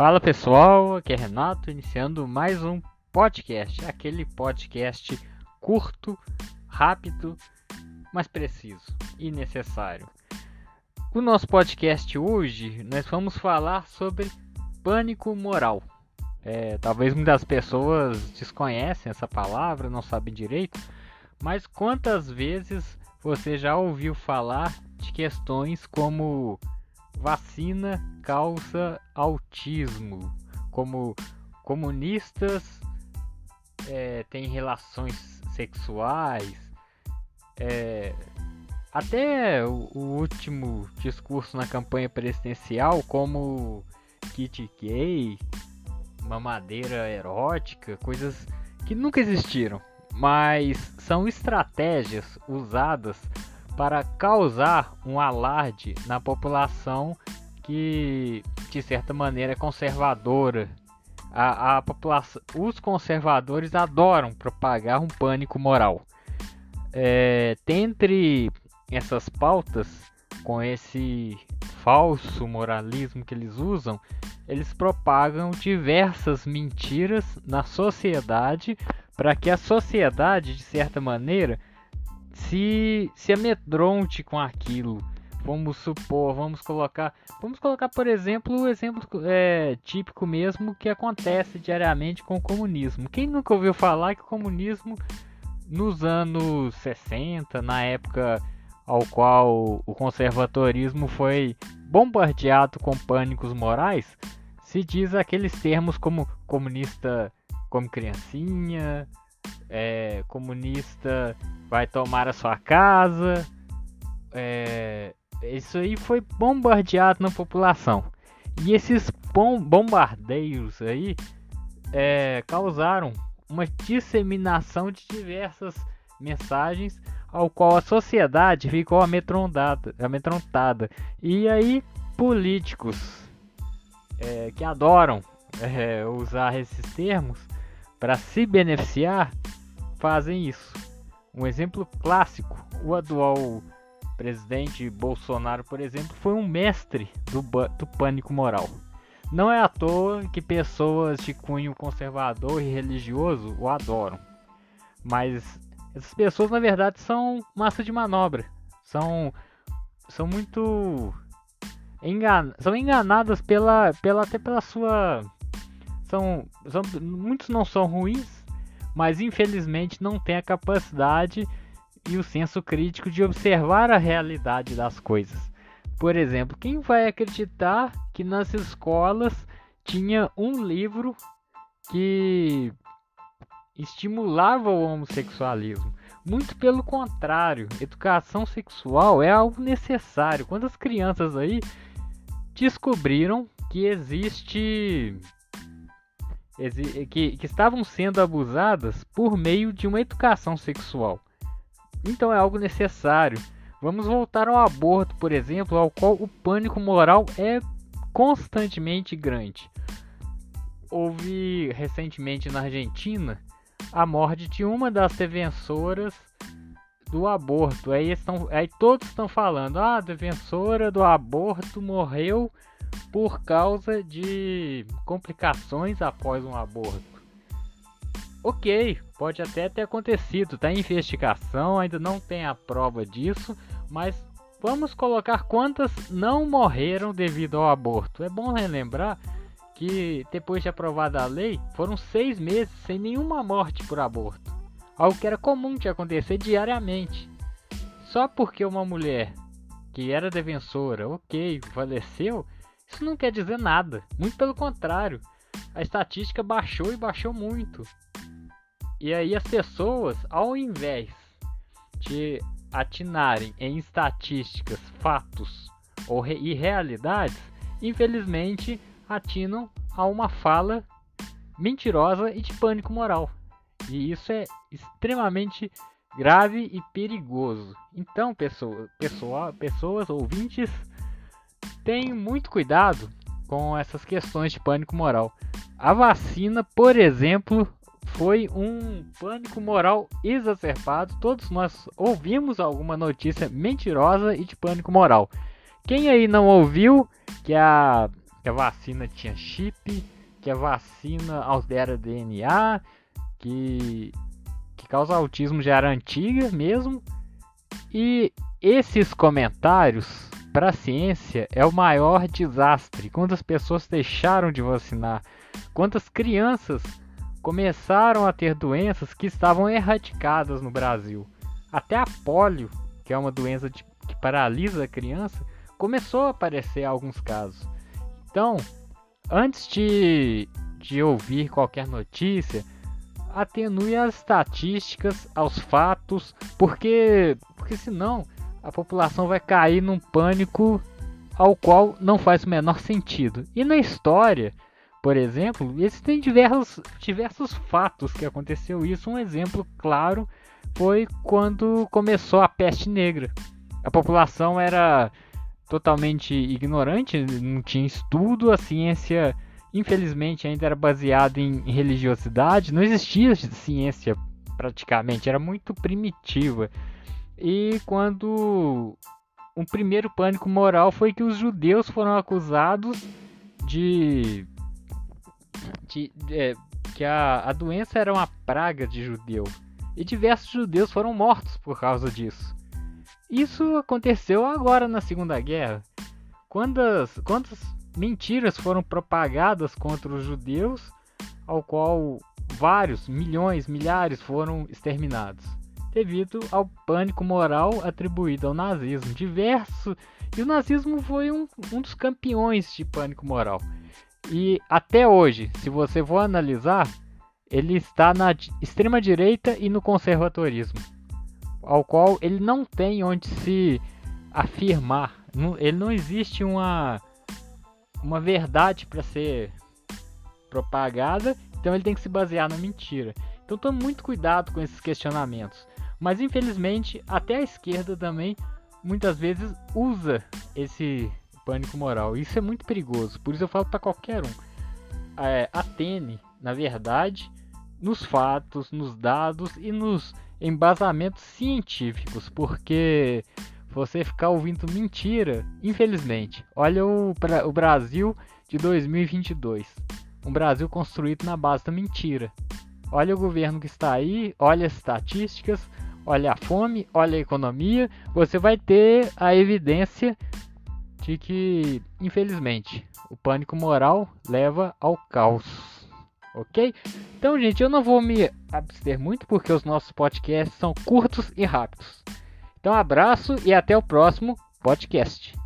Fala pessoal, aqui é Renato, iniciando mais um podcast, aquele podcast curto, rápido, mas preciso e necessário. O nosso podcast hoje nós vamos falar sobre pânico moral. É, talvez muitas pessoas desconhecem essa palavra, não sabem direito, mas quantas vezes você já ouviu falar de questões como vacina causa autismo, como comunistas é, têm relações sexuais, é, até o, o, último discurso na campanha presidencial, como kit gay, mamadeira erótica, coisas que nunca existiram, mas são estratégias usadas para causar um alarde na população que, de certa maneira, é conservadora. A, a população, os conservadores adoram propagar um pânico moral. É, dentre essas pautas, com esse falso moralismo que eles usam, eles propagam diversas mentiras na sociedade para que a sociedade, de certa maneira, se, se amedronte com aquilo. Vamos supor, vamos colocar, vamos colocar por exemplo o exemplo é, típico mesmo que acontece diariamente com o comunismo. Quem nunca ouviu falar que o comunismo nos anos 60, na época ao qual o conservadorismo foi bombardeado com pânicos morais, se diz aqueles termos como comunista como criancinha, é, comunista vai tomar a sua casa. É, isso aí foi bombardeado na população. E esses bom, bombardeios aí é, causaram uma disseminação de diversas mensagens ao qual a sociedade ficou amedrontada, amedrontada. E aí políticos é, que adoram é, usar esses termos para se beneficiar fazem isso. Um exemplo clássico, o atual presidente Bolsonaro, por exemplo, foi um mestre do, do pânico moral. Não é à toa que pessoas de cunho conservador e religioso o adoram. Mas essas pessoas, na verdade, são massa de manobra. São, são muito engan são enganadas pela, pela até pela sua são, são muitos não são ruins, mas infelizmente não têm a capacidade e o senso crítico de observar a realidade das coisas. Por exemplo, quem vai acreditar que nas escolas tinha um livro que estimulava o homossexualismo? Muito pelo contrário, educação sexual é algo necessário. Quando as crianças aí descobriram que existe que, que estavam sendo abusadas por meio de uma educação sexual. Então é algo necessário. Vamos voltar ao aborto, por exemplo, ao qual o pânico moral é constantemente grande. Houve recentemente na Argentina a morte de uma das defensoras do aborto. Aí, estão, aí todos estão falando: ah, a defensora do aborto morreu por causa de complicações após um aborto. Ok, pode até ter acontecido, está em investigação, ainda não tem a prova disso, mas vamos colocar quantas não morreram devido ao aborto. É bom relembrar que depois de aprovada a lei, foram seis meses sem nenhuma morte por aborto, algo que era comum de acontecer diariamente. Só porque uma mulher que era defensora, ok, faleceu, isso não quer dizer nada, muito pelo contrário. A estatística baixou e baixou muito. E aí as pessoas, ao invés de atinarem em estatísticas, fatos ou re realidades, infelizmente atinam a uma fala mentirosa e de pânico moral. E isso é extremamente grave e perigoso. Então, pessoa, pessoa, pessoas ouvintes tenham muito cuidado com essas questões de pânico moral. A vacina, por exemplo, foi um pânico moral exacerbado. Todos nós ouvimos alguma notícia mentirosa e de pânico moral. Quem aí não ouviu que a que a vacina tinha chip, que a vacina altera DNA, que, que causa autismo já era antiga mesmo. E esses comentários para a ciência é o maior desastre. Quantas pessoas deixaram de vacinar? Quantas crianças começaram a ter doenças que estavam erradicadas no Brasil? Até a polio, que é uma doença de, que paralisa a criança, começou a aparecer alguns casos. Então, antes de, de ouvir qualquer notícia, atenue as estatísticas, aos fatos, porque, porque senão a população vai cair num pânico ao qual não faz o menor sentido. E na história, por exemplo, existem diversos, diversos fatos que aconteceu isso. Um exemplo claro foi quando começou a peste negra. A população era totalmente ignorante, não tinha estudo, a ciência infelizmente ainda era baseada em religiosidade, não existia ciência praticamente, era muito primitiva. E quando um primeiro pânico moral foi que os judeus foram acusados de, de, é, que a, a doença era uma praga de judeu e diversos judeus foram mortos por causa disso. Isso aconteceu agora na Segunda Guerra. Quantas, quantas mentiras foram propagadas contra os judeus, ao qual vários, milhões, milhares foram exterminados devido ao pânico moral atribuído ao nazismo. Diverso. E o nazismo foi um, um dos campeões de pânico moral. E até hoje, se você for analisar, ele está na extrema direita e no conservadorismo, ao qual ele não tem onde se afirmar. Ele não existe uma uma verdade para ser propagada, então ele tem que se basear na mentira. Então tome muito cuidado com esses questionamentos. Mas infelizmente, até a esquerda também muitas vezes usa esse pânico moral. Isso é muito perigoso. Por isso eu falo para qualquer um. É, atene, na verdade, nos fatos, nos dados e nos embasamentos científicos, porque você ficar ouvindo mentira, infelizmente. Olha o, o Brasil de 2022. Um Brasil construído na base da mentira. Olha o governo que está aí, olha as estatísticas, olha a fome, olha a economia, você vai ter a evidência de que, infelizmente, o pânico moral leva ao caos. Ok? Então, gente, eu não vou me abster muito porque os nossos podcasts são curtos e rápidos. Então, abraço e até o próximo podcast.